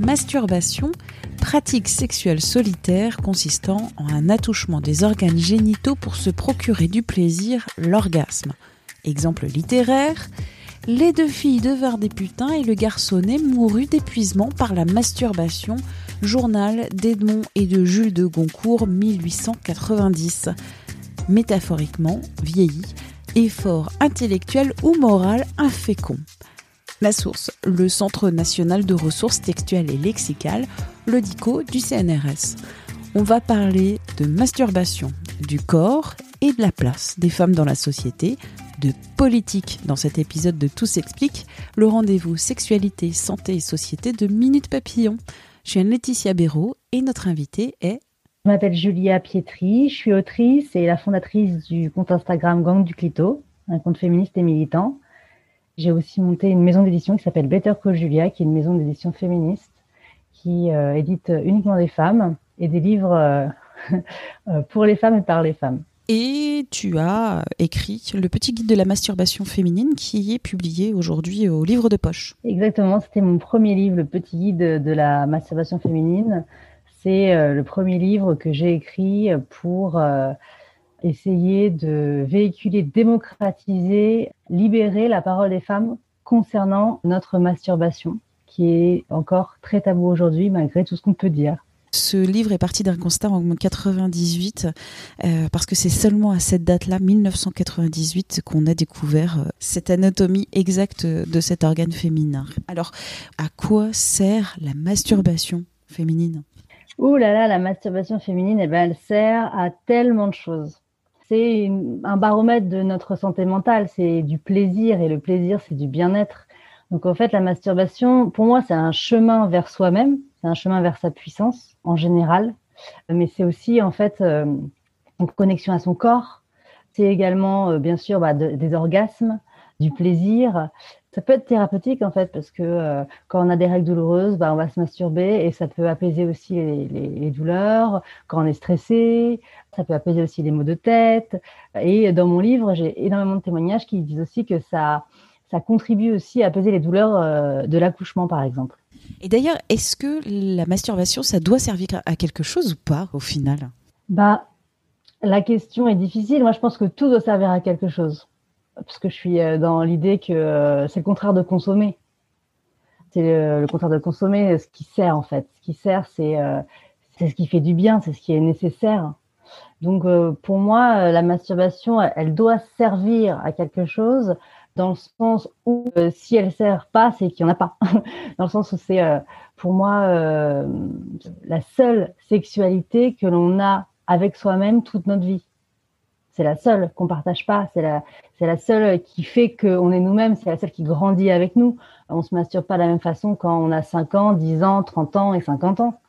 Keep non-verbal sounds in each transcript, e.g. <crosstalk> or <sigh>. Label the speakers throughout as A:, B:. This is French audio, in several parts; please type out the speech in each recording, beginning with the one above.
A: Masturbation, pratique sexuelle solitaire consistant en un attouchement des organes génitaux pour se procurer du plaisir, l'orgasme. Exemple littéraire, les deux filles devinrent des putains et le garçonnet mourut d'épuisement par la masturbation. Journal d'Edmond et de Jules de Goncourt 1890. Métaphoriquement, vieilli, effort intellectuel ou moral infécond. La source, le Centre national de ressources textuelles et lexicales, le DICO du CNRS. On va parler de masturbation, du corps et de la place des femmes dans la société, de politique dans cet épisode de Tout s'explique, le rendez-vous sexualité, santé et société de Minute Papillon. Je suis Laetitia Béraud et notre invitée est...
B: Je m'appelle Julia Pietri, je suis autrice et la fondatrice du compte Instagram Gang du Clito, un compte féministe et militant. J'ai aussi monté une maison d'édition qui s'appelle Better Call Julia, qui est une maison d'édition féministe qui euh, édite uniquement des femmes et des livres euh, <laughs> euh, pour les femmes et par les femmes.
A: Et tu as écrit le petit guide de la masturbation féminine qui est publié aujourd'hui au livre de poche.
B: Exactement, c'était mon premier livre, le petit guide de la masturbation féminine. C'est euh, le premier livre que j'ai écrit pour essayer de véhiculer, démocratiser, libérer la parole des femmes concernant notre masturbation, qui est encore très tabou aujourd'hui malgré tout ce qu'on peut dire.
A: Ce livre est parti d'un constat en 98, euh, parce que c'est seulement à cette date-là, 1998, qu'on a découvert euh, cette anatomie exacte de cet organe féminin. Alors, à quoi sert la masturbation féminine?
B: Ouh là là, la masturbation féminine, eh ben, elle sert à tellement de choses. C'est un baromètre de notre santé mentale, c'est du plaisir, et le plaisir, c'est du bien-être. Donc en fait, la masturbation, pour moi, c'est un chemin vers soi-même, c'est un chemin vers sa puissance en général, mais c'est aussi en fait euh, une connexion à son corps. C'est également, euh, bien sûr, bah, de, des orgasmes, du plaisir. Ça peut être thérapeutique en fait parce que euh, quand on a des règles douloureuses, bah, on va se masturber et ça peut apaiser aussi les, les, les, douleurs. Quand on est stressé, ça peut apaiser aussi les maux de tête. Et dans mon livre, j'ai énormément de témoignages qui disent aussi que ça, ça contribue aussi à apaiser les douleurs euh, de l'accouchement par exemple.
A: Et d'ailleurs, est-ce que la masturbation, ça doit servir à quelque chose ou pas au final?
B: Bah, la question est difficile. Moi, je pense que tout doit servir à quelque chose. Parce que je suis euh, dans l'idée que euh, c'est le contraire de consommer. C'est le, contraire de consommer ce qui sert en fait. Ce qui sert, c'est euh, ce qui fait du bien, c'est ce qui est nécessaire. Donc pour moi, la masturbation, elle doit servir à quelque chose dans le sens où si elle sert pas, c'est qu'il n'y en a pas. <laughs> dans le sens où c'est pour moi la seule sexualité que l'on a avec soi-même toute notre vie. C'est la seule qu'on partage pas, c'est la, c'est la seule qui fait qu'on est nous-mêmes, c'est la seule qui grandit avec nous. On se masturbe pas de la même façon quand on a 5 ans, 10 ans, 30 ans et 50 ans.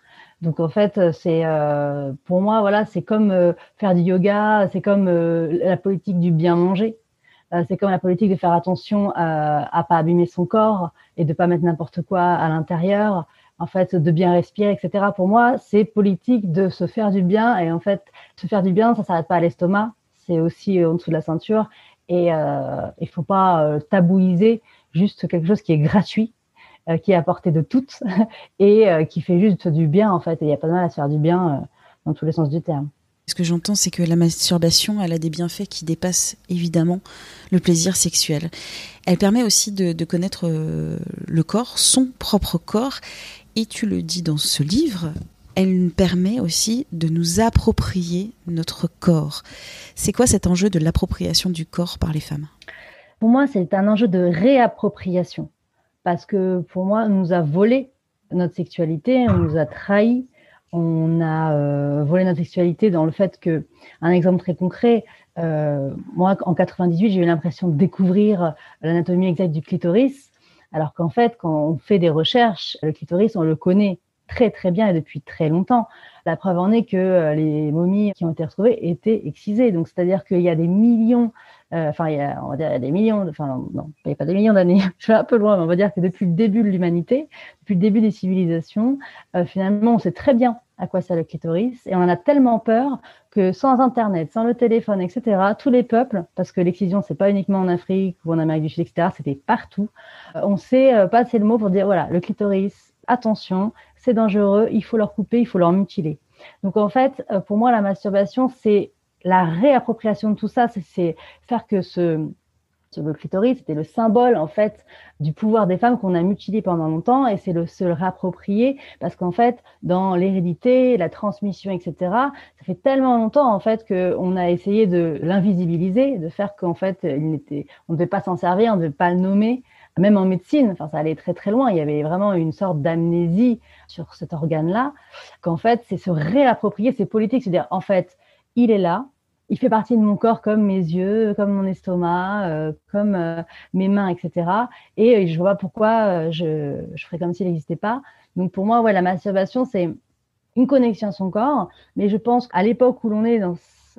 B: Donc en fait, c'est euh, pour moi voilà, c'est comme euh, faire du yoga, c'est comme euh, la politique du bien manger. c'est comme la politique de faire attention à, à pas abîmer son corps et de pas mettre n'importe quoi à l'intérieur. En fait, de bien respirer, etc. Pour moi, c'est politique de se faire du bien et en fait, se faire du bien, ça s'arrête pas à l'estomac, c'est aussi en dessous de la ceinture et il faut pas tabouiser juste quelque chose qui est gratuit euh, qui est à portée de toutes <laughs> et euh, qui fait juste du bien en fait. Il n'y a pas de mal à se faire du bien euh, dans tous les sens du terme.
A: Ce que j'entends, c'est que la masturbation, elle a des bienfaits qui dépassent évidemment le plaisir sexuel. Elle permet aussi de connaître le corps, son propre corps, et tu le dis dans ce livre, elle permet aussi de nous approprier notre corps. C'est quoi cet enjeu de l'appropriation du corps par les femmes?
B: Pour moi, c'est un enjeu de réappropriation. Parce que pour moi, on nous a volé notre sexualité, on nous a trahi, on a euh, volé notre sexualité dans le fait que, un exemple très concret, moi, en 98, j'ai eu l'impression de découvrir l'anatomie exacte du clitoris, alors qu'en fait, quand on fait des recherches, le clitoris, on le connaît très très bien et depuis très longtemps. La preuve en est que euh, les momies qui ont été retrouvées étaient excisées. Donc c'est-à-dire qu'il y a des millions, euh, enfin il y a, on va dire il y a des millions, enfin non, il n'y a pas des millions d'années. <laughs> Je vais un peu loin, mais on va dire que depuis le début de l'humanité, depuis le début des civilisations, euh, finalement on sait très bien à quoi sert le clitoris et on en a tellement peur que sans Internet, sans le téléphone, etc., tous les peuples, parce que l'excision c'est pas uniquement en Afrique ou en Amérique du Sud, etc., c'était partout. on sait passer le mot pour dire voilà le clitoris, attention, c'est dangereux, il faut leur couper, il faut leur mutiler. Donc en fait, euh, pour moi, la masturbation, c'est la réappropriation de tout ça, c'est faire que ce, le clitoris, c'était le symbole en fait du pouvoir des femmes qu'on a mutilé pendant longtemps et c'est le se le réapproprier parce qu'en fait dans l'hérédité, la transmission, etc. Ça fait tellement longtemps en fait qu'on a essayé de l'invisibiliser, de faire qu'en fait il n'était, on ne devait pas s'en servir, on ne devait pas le nommer même en médecine, enfin, ça allait très très loin. Il y avait vraiment une sorte d'amnésie sur cet organe-là, qu'en fait, c'est se réapproprier, c'est politique, c'est dire, en fait, il est là, il fait partie de mon corps comme mes yeux, comme mon estomac, euh, comme euh, mes mains, etc. Et je vois pas pourquoi euh, je, je ferais comme s'il n'existait pas. Donc pour moi, ouais, la masturbation, c'est une connexion à son corps. Mais je pense qu'à l'époque où l'on est, dans,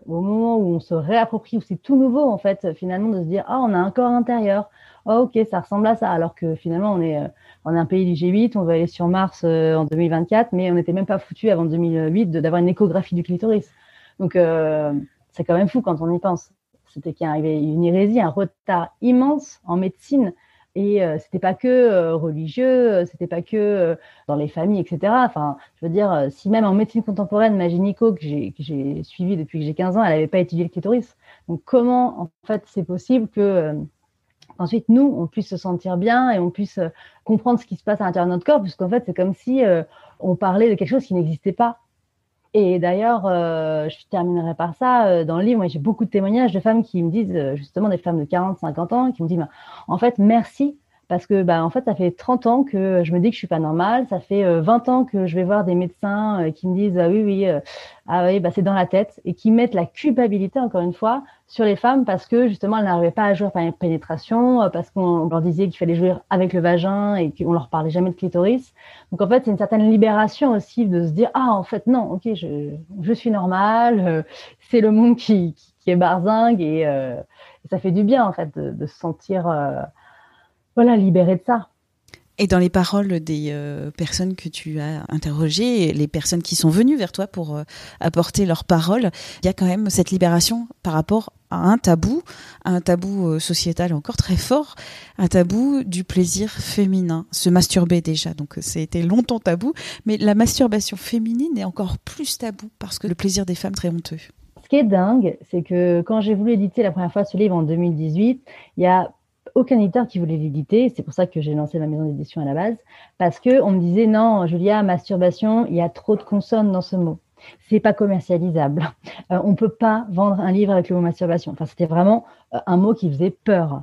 B: au moment où on se réapproprie, où c'est tout nouveau, en fait, finalement, de se dire, ah, on a un corps intérieur, oh, ok, ça ressemble à ça. Alors que finalement, on est, euh, on est un pays du G8, on va aller sur Mars euh, en 2024, mais on n'était même pas foutu avant 2008 d'avoir une échographie du clitoris. Donc, euh, c'est quand même fou quand on y pense. C'était qu'il y avait une hérésie, un retard immense en médecine. Et euh, c'était pas que religieux, c'était pas que dans les familles, etc. Enfin, je veux dire, si même en médecine contemporaine, ma que j'ai suivie depuis que j'ai 15 ans, elle n'avait pas étudié le clitoris. Donc, comment en fait c'est possible que ensuite nous, on puisse se sentir bien et on puisse euh, comprendre ce qui se passe à l'intérieur de notre corps, puisqu'en fait, c'est comme si euh, on parlait de quelque chose qui n'existait pas. Et d'ailleurs, euh, je terminerai par ça. Dans le livre, moi, j'ai beaucoup de témoignages de femmes qui me disent, justement, des femmes de 40, 50 ans, qui me disent, en fait, merci parce que bah, en fait ça fait 30 ans que je me dis que je suis pas normale, ça fait 20 ans que je vais voir des médecins qui me disent ah oui oui ah oui bah c'est dans la tête et qui mettent la culpabilité encore une fois sur les femmes parce que justement elles n'arrivaient pas à jouer par pénétration, euh, parce qu'on leur disait qu'il fallait jouer avec le vagin et qu'on leur parlait jamais de clitoris. Donc en fait c'est une certaine libération aussi de se dire ah en fait non ok je, je suis normale, euh, c'est le monde qui, qui, est barzingue et, euh, ça fait du bien en fait de se sentir voilà libéré de ça.
A: Et dans les paroles des euh, personnes que tu as interrogées, les personnes qui sont venues vers toi pour euh, apporter leurs paroles, il y a quand même cette libération par rapport à un tabou, un tabou euh, sociétal encore très fort, un tabou du plaisir féminin, se masturber déjà. Donc c'était longtemps tabou, mais la masturbation féminine est encore plus tabou parce que le plaisir des femmes très honteux.
B: Ce qui est dingue, c'est que quand j'ai voulu éditer la première fois ce livre en 2018, il y a aucun éditeur qui voulait l'éditer. C'est pour ça que j'ai lancé ma maison d'édition à la base. Parce que on me disait, non, Julia, masturbation, il y a trop de consonnes dans ce mot. C'est pas commercialisable. Euh, on peut pas vendre un livre avec le mot masturbation. Enfin, c'était vraiment euh, un mot qui faisait peur.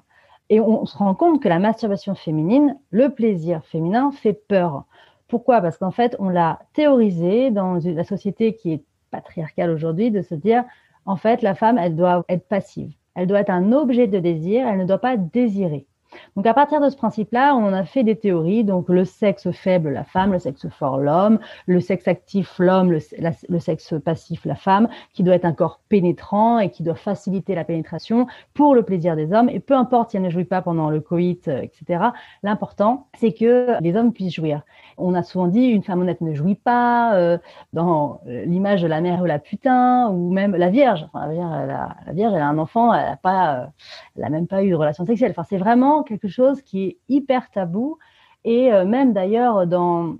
B: Et on se rend compte que la masturbation féminine, le plaisir féminin, fait peur. Pourquoi? Parce qu'en fait, on l'a théorisé dans la société qui est patriarcale aujourd'hui de se dire, en fait, la femme, elle doit être passive. Elle doit être un objet de désir, elle ne doit pas désirer. Donc à partir de ce principe-là, on a fait des théories, donc le sexe faible, la femme, le sexe fort, l'homme, le sexe actif, l'homme, le, sexe passif, la femme, qui doit être un corps pénétrant et qui doit faciliter la pénétration pour le plaisir des hommes. Et peu importe si elle ne jouit pas pendant le coït, euh, etc., l'important, c'est que les hommes puissent jouir. On a souvent dit une femme honnête ne jouit pas, euh, dans l'image de la mère ou la putain, ou même la Vierge. La, Vierge, a, la Vierge, elle a un enfant, elle n'a euh, même pas eu de relation sexuelle. Enfin, c'est vraiment quelque chose qui est hyper tabou. Et euh, même d'ailleurs dans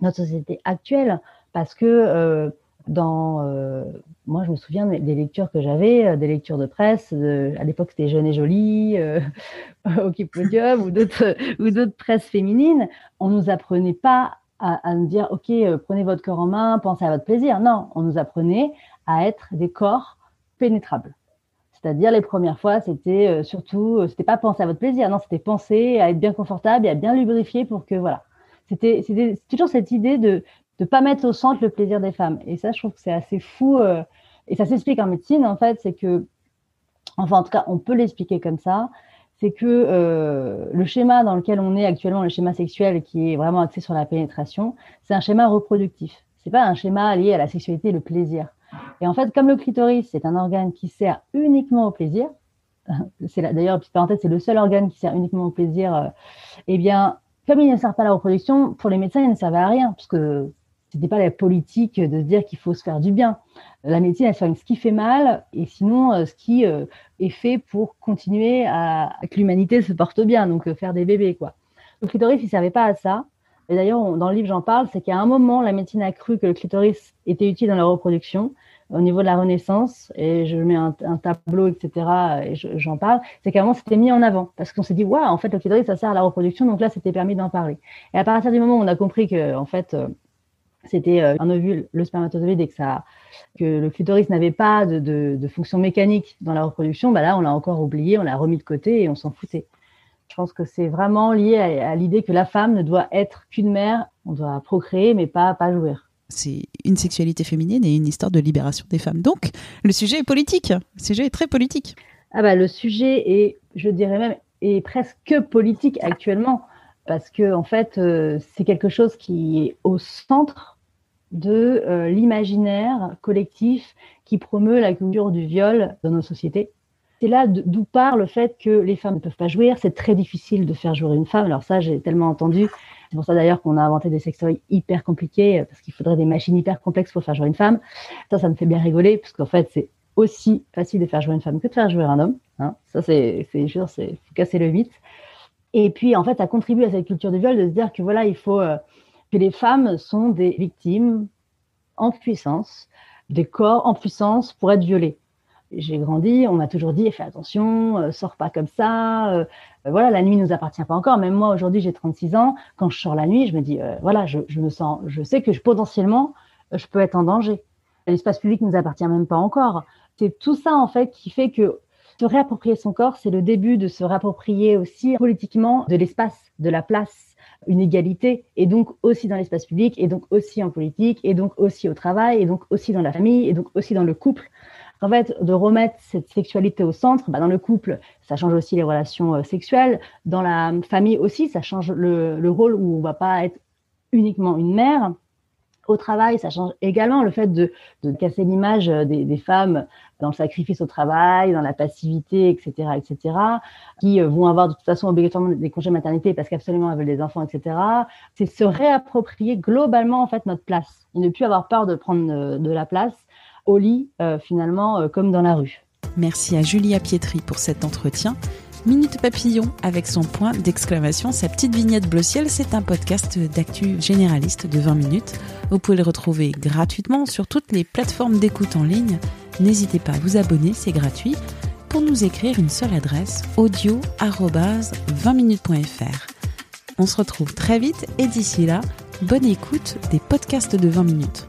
B: notre société actuelle parce que euh, dans euh, moi je me souviens des lectures que j'avais des lectures de presse à l'époque c'était Jeune et Jolie <laughs> au Podium ou d'autres <laughs> ou d'autres presses féminines. On nous apprenait pas à nous dire ok prenez votre corps en main pensez à votre plaisir. Non on nous apprenait à être des corps pénétrables c'est-à-dire les premières fois, c'était euh, surtout, euh, c'était pas penser à votre plaisir, non, c'était penser à être bien confortable et à bien lubrifier pour que voilà. C'était, c'était toujours cette idée de ne pas mettre au centre le plaisir des femmes. Et ça, je trouve que c'est assez fou. Euh, et ça s'explique en médecine, en fait, c'est que enfin en tout cas on peut l'expliquer comme ça, c'est que le schéma dans lequel on est actuellement, le schéma sexuel qui est vraiment axé sur la pénétration, c'est un schéma reproductif. C'est pas un schéma lié à la sexualité et le plaisir. Et en fait, comme le clitoris, c'est un organe qui sert uniquement au plaisir, <laughs> c'est d'ailleurs, petite parenthèse, c'est le seul organe qui sert uniquement au plaisir, euh, eh bien, comme il ne sert pas à la reproduction, pour les médecins, il ne servait à rien, parce que c'était pas la politique de se dire qu'il faut se faire du bien. La médecine, elle soigne ce qui fait mal, et sinon, euh, ce qui euh, est fait pour continuer à, que l'humanité se porte bien, donc faire des bébés, quoi. Le clitoris, il servait pas à ça. Et d'ailleurs, dans le livre, j'en parle, c'est qu'à un moment, la médecine a cru que le clitoris était utile dans la reproduction au niveau de la Renaissance, et je mets un, tableau, etc., et j'en parle, c'est moment, c'était mis en avant, parce qu'on s'est dit, waouh, en fait, le clitoris, ça sert à la reproduction, donc là, c'était permis d'en parler. Et à partir du moment où on a compris que, en fait, euh, c'était euh, un ovule, le spermatozoïde, et que, que le clitoris n'avait pas de, de, fonction mécanique dans la reproduction, bah là, on l'a encore oublié, on l'a remis de côté et on s'en foutait. Je pense que c'est vraiment lié à, l'idée que la femme ne doit être qu'une mère, on doit procréer, mais pas, pas jouir.
A: C'est une sexualité féminine et une histoire de libération des femmes. Donc, le sujet est politique. Le sujet est très politique.
B: Ah bah, le sujet est, je dirais même, est presque politique actuellement. Parce que, en fait, euh, c'est quelque chose qui est au centre de euh, l'imaginaire collectif qui promeut la culture du viol dans nos sociétés. C'est là d'où part le fait que les femmes ne peuvent pas jouir. C'est très difficile de faire jouer une femme. Alors ça, j'ai tellement entendu. C'est pour ça d'ailleurs qu'on a inventé des sextoys hyper compliqués parce qu'il faudrait des machines hyper complexes pour faire jouer une femme. Ça, ça me fait bien rigoler parce qu'en fait, c'est aussi facile de faire jouer une femme que de faire jouer un homme. Hein. Ça, c'est, sûr, c'est casser le mythe. Et puis, en fait, ça contribue à cette culture du viol de se dire que voilà, il faut euh, que les femmes sont des victimes en puissance, des corps en puissance pour être violées j'ai grandi, on m'a toujours dit fais attention, euh, sors pas comme ça. Euh, euh, voilà, la nuit nous appartient pas encore. Même moi aujourd'hui, j'ai 36 ans. Quand je sors la nuit, je me dis voilà, je, me sens, je sais que je, potentiellement, je peux être en danger. L'espace public nous appartient même pas encore. C'est tout ça en fait qui fait que se réapproprier son corps, c'est le début de se réapproprier aussi politiquement de l'espace, de la place, une égalité, et donc aussi dans l'espace public, et donc aussi en politique, et donc aussi au travail, et donc aussi dans la famille, et donc aussi dans le couple. En fait, de remettre cette sexualité au centre, bah, dans le couple, ça change aussi les relations euh, sexuelles. Dans la famille aussi, ça change le, rôle où on va pas être uniquement une mère. Au travail, ça change également le fait de, casser l'image euh, des, femmes dans le sacrifice au travail, dans la passivité, etc., etc., qui euh, vont avoir de toute façon obligatoirement des congés maternité parce qu'absolument elles veulent des enfants, etc. C'est se réapproprier globalement en fait notre place et ne plus avoir peur de prendre de la place au lit, euh, finalement, euh, comme dans la rue.
A: Merci à Julia Pietri pour cet entretien. Minute Papillon avec son point d'exclamation, sa petite vignette bleu ciel, c'est un podcast d'actu généraliste de 20 minutes. Vous pouvez le retrouver gratuitement sur toutes les plateformes d'écoute en ligne. N'hésitez pas à vous abonner, c'est gratuit. Pour nous écrire une seule adresse, audio 20minutes.fr. On se retrouve très vite et d'ici là, bonne écoute des podcasts de 20 minutes.